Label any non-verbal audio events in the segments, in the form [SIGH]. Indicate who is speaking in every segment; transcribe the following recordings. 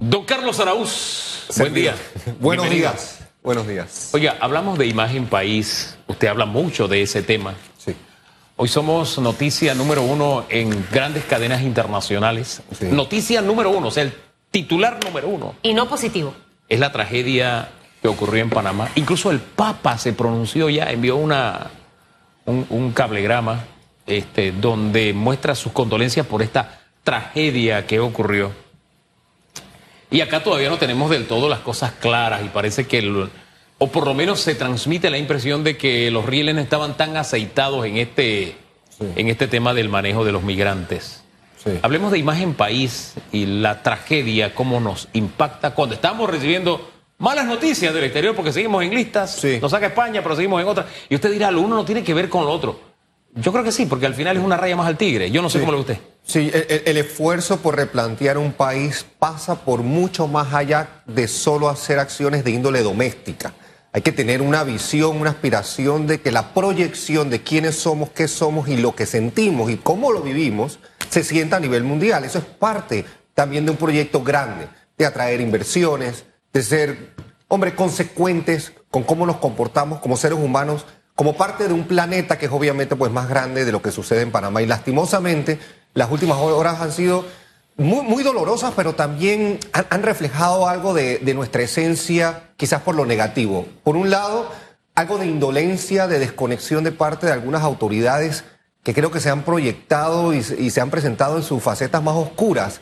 Speaker 1: Don Carlos Araúz, buen día. [LAUGHS]
Speaker 2: Buenos
Speaker 1: Bienvenido.
Speaker 2: días. Buenos días.
Speaker 1: Oiga, hablamos de imagen país. Usted habla mucho de ese tema.
Speaker 2: Sí.
Speaker 1: Hoy somos noticia número uno en grandes cadenas internacionales.
Speaker 2: Sí.
Speaker 1: Noticia número uno, o sea, el titular número uno
Speaker 3: Y no positivo.
Speaker 1: es la tragedia que ocurrió en Panamá. Incluso el Papa se pronunció ya, envió una, un, un cablegrama este, donde muestra sus condolencias por esta tragedia que ocurrió. Y acá todavía no tenemos del todo las cosas claras y parece que, el- o por lo menos se transmite la impresión de que los rieles no estaban tan aceitados en este, en este tema del manejo de los migrantes.
Speaker 2: Sí.
Speaker 1: Hablemos de imagen país y la tragedia, cómo nos impacta cuando estamos recibiendo malas noticias del exterior porque seguimos en listas,
Speaker 2: Sí.
Speaker 1: nos saca España, pero seguimos en otras. Y usted dirá, lo uno no tiene que ver con lo otro. Yo creo que sí, porque al final es una raya más al tigre. Yo no sé
Speaker 2: Sí.
Speaker 1: cómo lo ve usted.
Speaker 2: Sí, el, el- el esfuerzo por replantear un país pasa por mucho más allá de solo hacer acciones de índole doméstica. Hay que tener una visión, una aspiración de que la proyección de quiénes somos, qué somos y lo que sentimos y cómo lo vivimos se sienta a nivel mundial. Eso es parte también de un proyecto grande, de atraer inversiones, de ser, hombre, consecuentes con cómo nos comportamos como seres humanos, como parte de un planeta que es obviamente pues más grande de lo que sucede en Panamá. Y lastimosamente, las últimas horas han sido muy, muy dolorosas, pero también han, reflejado algo de, nuestra esencia, quizás por lo negativo. Por un lado, algo de indolencia, de desconexión de parte de algunas autoridades que creo que se han proyectado y, se- han presentado en sus facetas más oscuras.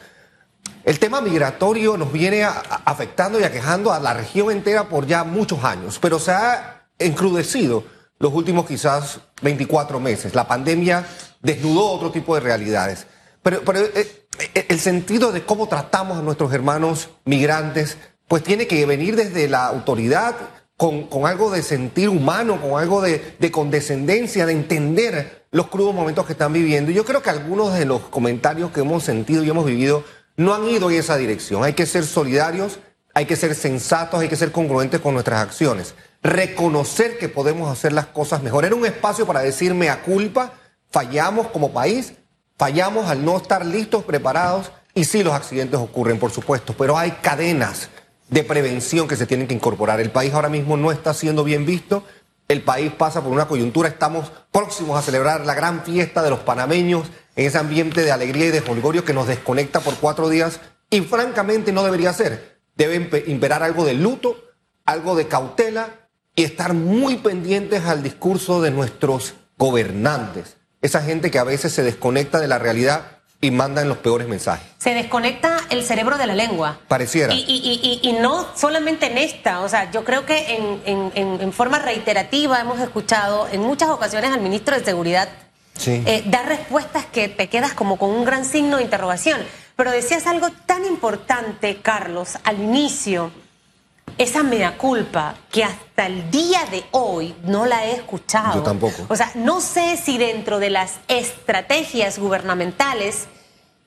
Speaker 2: El tema migratorio nos viene a- afectando y aquejando a la región entera por ya muchos años, pero se ha encrudecido los últimos quizás 24 meses. La pandemia desnudó otro tipo de realidades. Pero, eh, eh, el sentido de cómo tratamos a nuestros hermanos migrantes, pues tiene que venir desde la autoridad con, con algo de sentir humano, con algo de, de condescendencia, de entender los crudos momentos que están viviendo. Y yo creo que algunos de los comentarios que hemos sentido y hemos vivido no han ido en esa dirección. Hay que ser solidarios, hay que ser sensatos, hay que ser congruentes con nuestras acciones. Reconocer que podemos hacer las cosas mejor. Era un espacio para decirme a culpa, fallamos como país, fallamos al no estar listos, preparados, y sí los accidentes ocurren, por supuesto, pero hay cadenas de prevención que se tienen que incorporar. El país ahora mismo no está siendo bien visto, el país pasa por una coyuntura, estamos próximos a celebrar la gran fiesta de los panameños en ese ambiente de alegría y de jolgorio que nos desconecta por cuatro días y francamente no debería ser. Debe impe- imperar algo de luto, algo de cautela y estar muy pendientes al discurso de nuestros gobernantes, esa gente que a veces se desconecta de la realidad y manda en los peores mensajes.
Speaker 3: Se desconecta el cerebro de la lengua.
Speaker 2: Pareciera.
Speaker 3: Y, y- y- y no solamente en esta, o sea, yo creo que en, en- en- en forma reiterativa hemos escuchado en muchas ocasiones al ministro de Seguridad
Speaker 2: Sí.
Speaker 3: eh, dar respuestas que te quedas como con un gran signo de interrogación. Pero decías algo tan importante, Carlos, al inicio, esa mea culpa que hasta el día de hoy no la he escuchado.
Speaker 2: Yo tampoco.
Speaker 3: O sea, no sé si dentro de las estrategias gubernamentales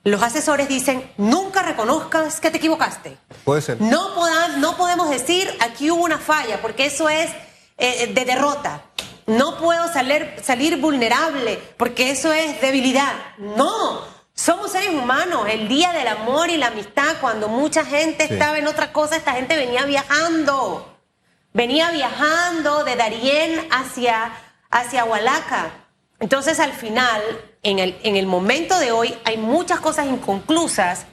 Speaker 3: los asesores dicen, nunca reconozcas que te equivocaste.
Speaker 2: Puede ser.
Speaker 3: No, poda- no podemos decir aquí hubo una falla, porque eso es eh, de derrota. No puedo salir, salir vulnerable, porque eso es debilidad. No, somos seres humanos. El día del amor y la amistad, cuando mucha gente
Speaker 2: Sí.
Speaker 3: estaba en otra cosa, esta gente venía viajando. Venía viajando de Darién hacia, hacia Hualaca. Entonces, al final, en el, en el momento de hoy, hay muchas cosas inconclusas,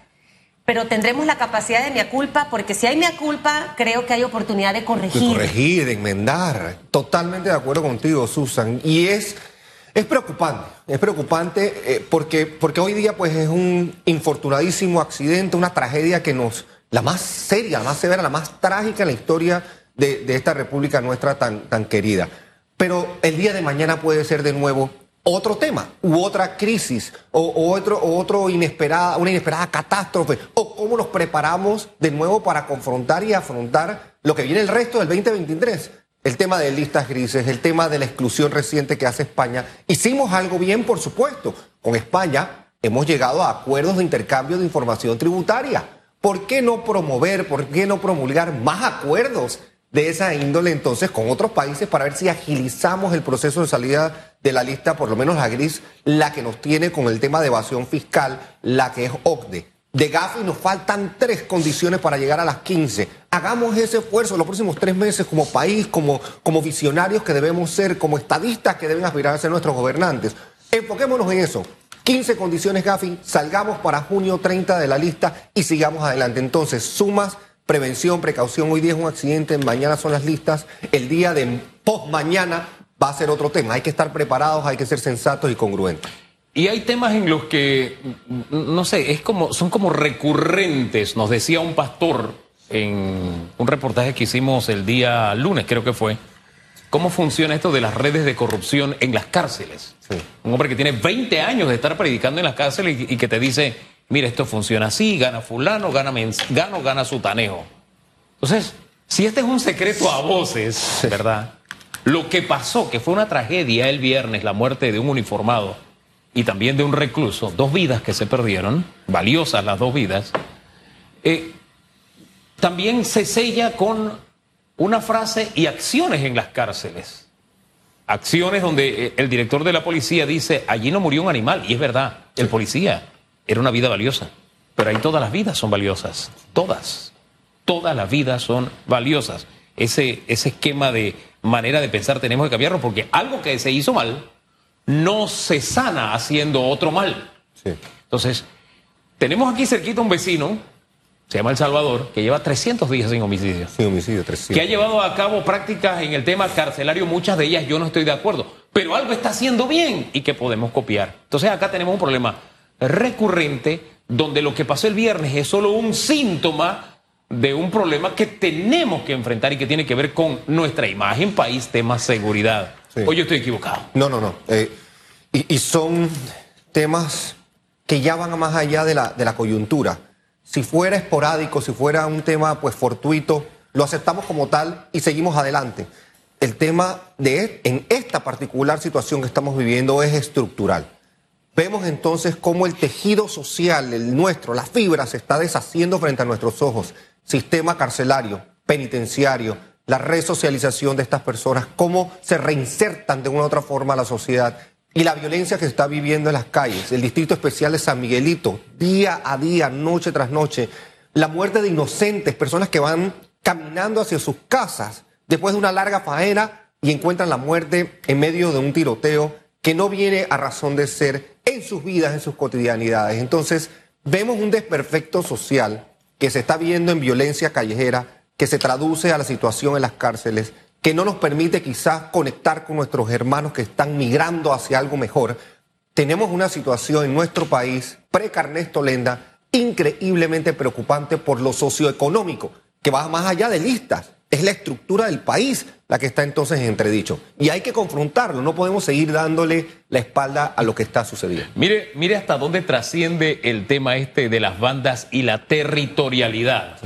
Speaker 3: pero tendremos la capacidad de mea culpa, porque si hay mea culpa, creo que hay oportunidad de
Speaker 2: De
Speaker 3: corregir.
Speaker 2: corregir, de enmendar. Totalmente de acuerdo contigo, Susan. Y es, es preocupante, es preocupante eh, porque, porque hoy día pues es un infortunadísimo accidente, una tragedia que nos, la más seria, la más severa, la más trágica en la historia de, de esta república nuestra tan, tan querida. Pero el día de mañana puede ser de nuevo otro tema u otra crisis o, otro, otro inesperada, una inesperada catástrofe o cómo nos preparamos de nuevo para confrontar y afrontar lo que viene el resto del 2023. El tema de listas grises, el tema de la exclusión reciente que hace España. Hicimos algo bien, por supuesto. Con España hemos llegado a acuerdos de intercambio de información tributaria. ¿Por qué no promover, por qué no promulgar más acuerdos de esa índole entonces con otros países para ver si agilizamos el proceso de salida de la lista, por lo menos la gris, la que nos tiene con el tema de evasión fiscal, la que es OCDE. De Gafi nos faltan tres condiciones para llegar a las 15. Hagamos ese esfuerzo los próximos tres meses como país, como, como visionarios que debemos ser, como estadistas que deben aspirar a ser nuestros gobernantes. Enfoquémonos en eso. 15 condiciones Gafi, salgamos para junio 30 de la lista y sigamos adelante. Entonces, sumas, prevención, precaución. Hoy día es un accidente, mañana son las listas. El día de post mañana va a ser otro tema. Hay que estar preparados, hay que ser sensatos y congruentes.
Speaker 1: Y hay temas en los que, no sé, es como, son como recurrentes. Nos decía un pastor en un reportaje que hicimos el día lunes, creo que fue, cómo funciona esto de las redes de corrupción en las cárceles. Un hombre que tiene 20 años de estar predicando en las cárceles y, que te dice, mira, esto funciona así, gana fulano, gana gano, gana sutanejo. Entonces, si este es un secreto a voces, ¿verdad? Lo que pasó, que fue una tragedia el viernes, la muerte de un uniformado y también de un recluso, dos vidas que se perdieron, valiosas las dos vidas, eh, también se sella con una frase y acciones en las cárceles. Acciones donde eh, el director de la policía dice, allí no murió un animal, y es verdad, el policía era una vida valiosa, pero ahí todas las vidas son valiosas, todas, todas las vidas son valiosas. Ese, ese esquema de manera de pensar tenemos que cambiarlo porque algo que se hizo mal, no se sana haciendo otro mal. Entonces, tenemos aquí cerquita un vecino, se llama El Salvador, que lleva 300 días sin homicidio.
Speaker 2: Sin homicidio, 300.
Speaker 1: Que ha llevado a cabo prácticas en el tema carcelario, muchas de ellas yo no estoy de acuerdo, pero algo está haciendo bien y que podemos copiar. Entonces, acá tenemos un problema recurrente donde lo que pasó el viernes es solo un síntoma de un problema que tenemos que enfrentar y que tiene que ver con nuestra imagen país, tema seguridad. ¿O yo estoy equivocado?
Speaker 2: No, no, no. Eh, y, son temas que ya van más allá de la, de la coyuntura. Si fuera esporádico, si fuera un tema pues fortuito, lo aceptamos como tal y seguimos adelante. El tema de en esta particular situación que estamos viviendo es estructural. Vemos entonces cómo el tejido social, el nuestro, la fibra se está deshaciendo frente a nuestros ojos. Sistema carcelario, penitenciario, la resocialización de estas personas, cómo se reinsertan de una u otra forma a la sociedad y la violencia que se está viviendo en las calles, el Distrito Especial de San Miguelito, día a día, noche tras noche, la muerte de inocentes, personas que van caminando hacia sus casas después de una larga faena y encuentran la muerte en medio de un tiroteo que no viene a razón de ser en sus vidas, en sus cotidianidades. Entonces, vemos un desperfecto social que se está viendo en violencia callejera, que se traduce a la situación en las cárceles, que no nos permite quizás conectar con nuestros hermanos que están migrando hacia algo mejor. Tenemos una situación en nuestro país, pre-Carnesto Lenda, increíblemente preocupante por lo socioeconómico, que va más allá de listas. Es la estructura del país la que está entonces en entredicho. Y hay que confrontarlo, no podemos seguir dándole la espalda a lo que está sucediendo.
Speaker 1: Mire, mire hasta dónde trasciende el tema este de las bandas y la territorialidad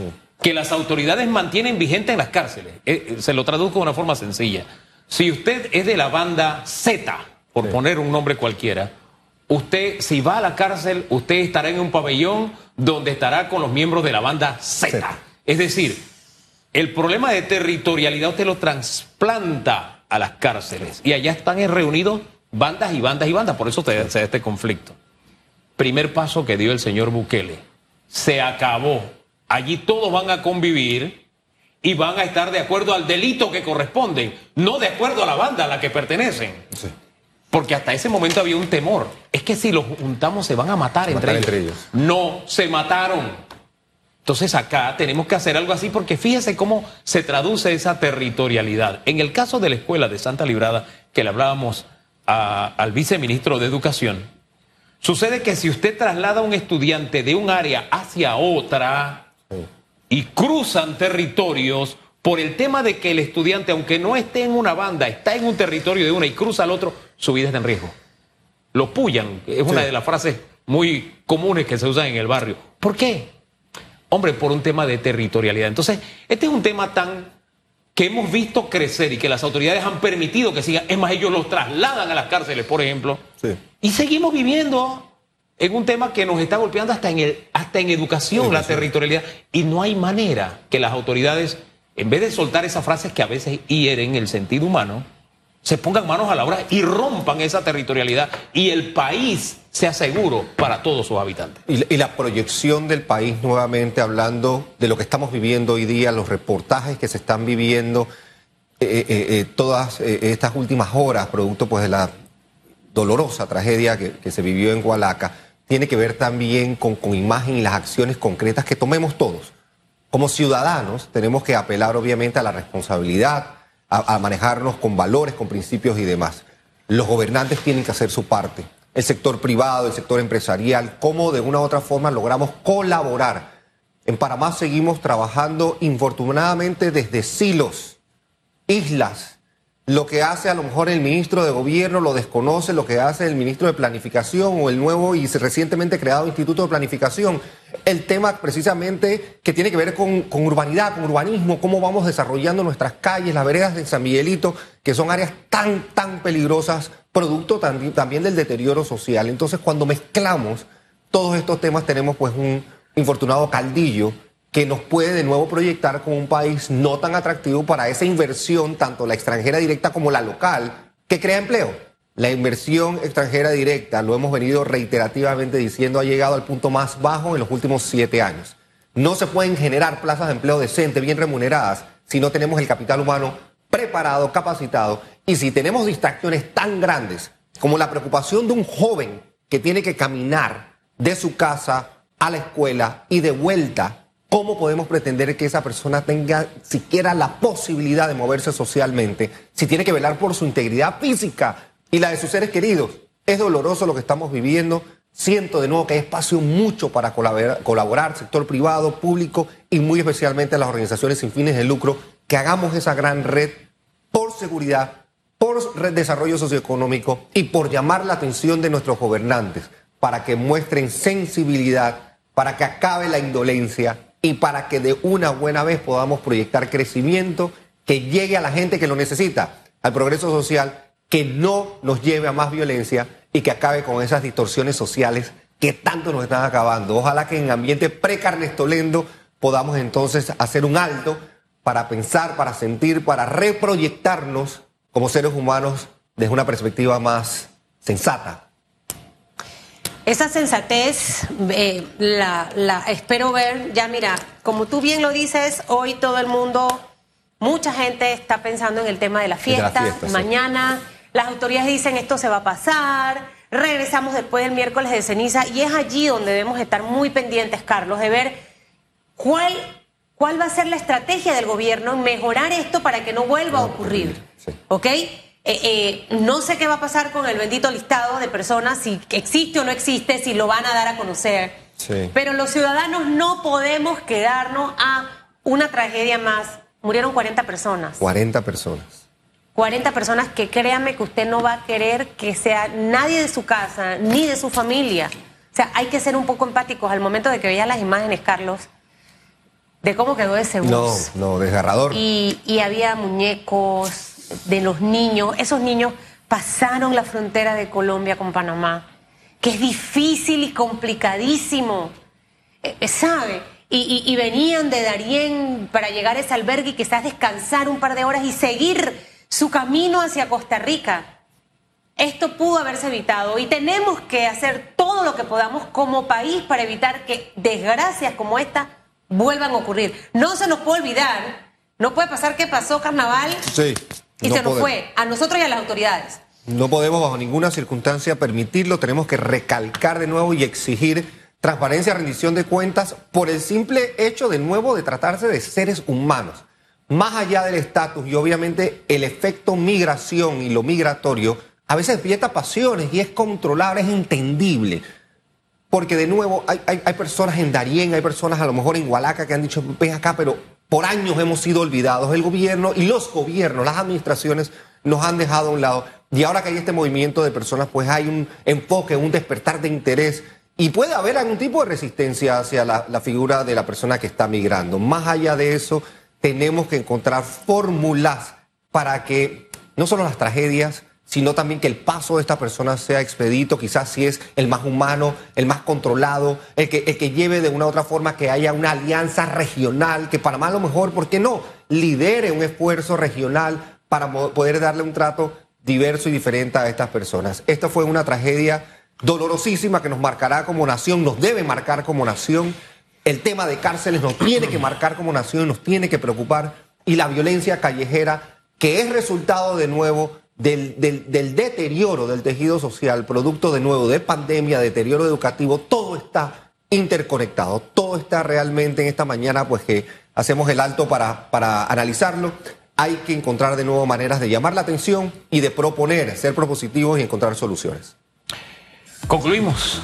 Speaker 1: que las autoridades mantienen vigente en las cárceles. Eh, eh, se lo traduzco de una forma sencilla. Si usted es de la banda Z, por poner un nombre cualquiera, usted, si va a la cárcel, usted estará en un pabellón donde estará con los miembros de la banda Z. Es decir, el problema de territorialidad usted lo trasplanta a las cárceles y allá están reunidos bandas y bandas y bandas, por eso se da este conflicto. Primer paso que dio el señor Bukele, se acabó Allí todos van a convivir y van a estar de acuerdo al delito que corresponden, no de acuerdo a la banda a la que pertenecen. Porque hasta ese momento había un temor. Es que si los juntamos se van a matar, entre, ellos. No, se mataron. Entonces acá tenemos que hacer algo así porque fíjese cómo se traduce esa territorialidad. En el caso de la escuela de Santa Librada, que le hablábamos al viceministro de Educación, sucede que si usted traslada a un estudiante de un área hacia otra, y cruzan territorios por el tema de que el estudiante, aunque no esté en una banda, está en un territorio de una y cruza al otro, su vida está en riesgo. Lo pullan, es una de las frases muy comunes que se usan en el barrio. ¿Por qué? Hombre, por un tema de territorialidad. Entonces, este es un tema tan que hemos visto crecer y que las autoridades han permitido que siga. Es más, ellos los trasladan a las cárceles, por ejemplo. Y seguimos viviendo en un tema que nos está golpeando hasta en, el, hasta en educación, la territorialidad. Y no hay manera que las autoridades, en vez de soltar esas frases que a veces hieren el sentido humano, se pongan manos a la obra y rompan esa territorialidad y el país sea seguro para todos sus habitantes.
Speaker 2: Y, la proyección del país, nuevamente hablando de lo que estamos viviendo hoy día, los reportajes que se están viviendo, eh, eh, eh, todas estas últimas horas, producto pues de la dolorosa tragedia que, se vivió en Hualaca, tiene que ver también con, con imagen y las acciones concretas que tomemos todos. Como ciudadanos tenemos que apelar obviamente a la responsabilidad, a, manejarnos con valores, con principios y demás. Los gobernantes tienen que hacer su parte. El sector privado, el sector empresarial, cómo de una u otra forma logramos colaborar. En Panamá seguimos trabajando infortunadamente desde silos, islas, lo que hace a lo mejor el ministro de Gobierno lo desconoce, lo que hace el ministro de Planificación o el nuevo y recientemente creado Instituto de Planificación. El tema precisamente que tiene que ver con, urbanidad, con urbanismo, cómo vamos desarrollando nuestras calles, las veredas de San Miguelito, que son áreas tan, tan peligrosas, producto también, también del deterioro social. Entonces, cuando mezclamos todos estos temas, tenemos pues un infortunado caldillo que nos puede de nuevo proyectar como un país no tan atractivo para esa inversión, tanto la extranjera directa como la local, que crea empleo. La inversión extranjera directa, lo hemos venido reiterativamente diciendo, ha llegado al punto más bajo en los últimos siete años. No se pueden generar plazas de empleo decentes, bien remuneradas, si no tenemos el capital humano preparado, capacitado, y si tenemos distracciones tan grandes como la preocupación de un joven que tiene que caminar de su casa a la escuela y de vuelta ¿Cómo podemos pretender que esa persona tenga siquiera la posibilidad de moverse socialmente si tiene que velar por su integridad física y la de sus seres queridos? Es doloroso lo que estamos viviendo. Siento de nuevo que hay espacio mucho para colaborar, sector privado, público y muy especialmente las organizaciones sin fines de lucro, que hagamos esa gran red por seguridad, por desarrollo socioeconómico y por llamar la atención de nuestros gobernantes para que muestren sensibilidad, para que acabe la indolencia y para que de una buena vez podamos proyectar crecimiento que llegue a la gente que lo necesita, al progreso social, que no nos lleve a más violencia y que acabe con esas distorsiones sociales que tanto nos están acabando. Ojalá que en ambiente precarnestolendo podamos entonces hacer un alto para pensar, para sentir, para reproyectarnos como seres humanos desde una perspectiva más sensata,
Speaker 3: esa sensatez eh, la, espero ver, ya mira, como tú bien lo dices, hoy todo el mundo, mucha gente está pensando en el tema de la fiesta, mañana las autoridades dicen esto se va a pasar, regresamos después del miércoles de ceniza y es allí donde debemos estar muy pendientes, Carlos, de ver cuál, cuál va a ser la estrategia del gobierno en mejorar esto para que no vuelva a ocurrir, ¿ok? Eh, eh, no sé qué va a pasar con el bendito listado de personas, si existe o no existe, si lo van a dar a conocer. Pero los ciudadanos no podemos quedarnos a una tragedia más. Murieron 40 personas.
Speaker 2: 40 personas.
Speaker 3: 40 personas que créanme que usted no va a querer que sea nadie de su casa ni de su familia. O sea, hay que ser un poco empáticos al momento de que vean las imágenes, Carlos, de cómo quedó ese bus.
Speaker 2: No, no, desgarrador.
Speaker 3: Y, y había muñecos, de los niños, esos niños pasaron la frontera de Colombia con Panamá, que es difícil y complicadísimo, eh, eh, ¿sabe? Y, venían de Darién para llegar a ese albergue y quizás descansar un par de horas y seguir su camino hacia Costa Rica. Esto pudo haberse evitado y tenemos que hacer todo lo que podamos como país para evitar que desgracias como esta vuelvan a ocurrir. No se nos puede olvidar, no puede pasar que pasó carnaval
Speaker 2: sí.
Speaker 3: Y se nos fue, a nosotros y a las autoridades.
Speaker 2: No podemos bajo ninguna circunstancia permitirlo, tenemos que recalcar de nuevo y exigir transparencia, rendición de cuentas por el simple hecho de nuevo de tratarse de seres humanos. Más allá del estatus y obviamente el efecto migración y lo migratorio, a veces despierta pasiones y es controlable, es entendible. Porque de nuevo hay, hay, personas en Darien, hay personas a lo mejor en Hualaca que han dicho, ven acá, pero por años hemos sido olvidados. El gobierno y los gobiernos, las administraciones nos han dejado a un lado. Y ahora que hay este movimiento de personas, pues hay un enfoque, un despertar de interés. Y puede haber algún tipo de resistencia hacia la, la figura de la persona que está migrando. Más allá de eso, tenemos que encontrar fórmulas para que no solo las tragedias, sino también que el paso de esta persona sea expedito, quizás si es el más humano, el más controlado, el que, el que lleve de una u otra forma que haya una alianza regional, que Panamá a lo mejor, ¿por qué no?, lidere un esfuerzo regional para poder darle un trato diverso y diferente a estas personas. Esta fue una tragedia dolorosísima que nos marcará como nación, nos debe marcar como nación. El tema de cárceles nos tiene que marcar como nación, nos tiene que preocupar. Y la violencia callejera, que es resultado de nuevo del, del, deterioro del tejido social, producto de nuevo de pandemia, deterioro educativo, todo está interconectado, todo está realmente en esta mañana, pues que hacemos el alto para, para analizarlo. Hay que encontrar de nuevo maneras de llamar la atención y de proponer, ser propositivos y encontrar soluciones.
Speaker 1: Concluimos.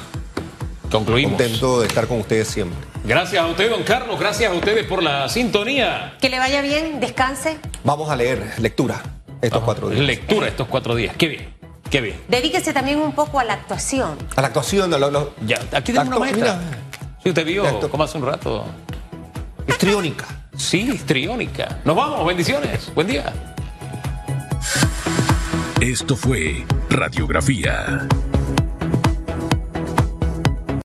Speaker 1: Concluimos.
Speaker 2: Contento de estar con ustedes siempre.
Speaker 1: Gracias a usted, don Carlos. Gracias a ustedes por la sintonía.
Speaker 3: Que le vaya bien, descanse.
Speaker 2: Vamos a leer lectura estos cuatro días.
Speaker 1: Lectura estos cuatro días. Qué bien. Qué bien.
Speaker 3: Dedíquese también un poco a la actuación.
Speaker 2: A la actuación, lo, lo,
Speaker 1: ya, aquí tengo una maestra. Sí, usted vio como hace un rato.
Speaker 2: Histriónica.
Speaker 1: Sí, histriónica. Nos vamos, bendiciones. Buen día.
Speaker 4: Esto fue Radiografía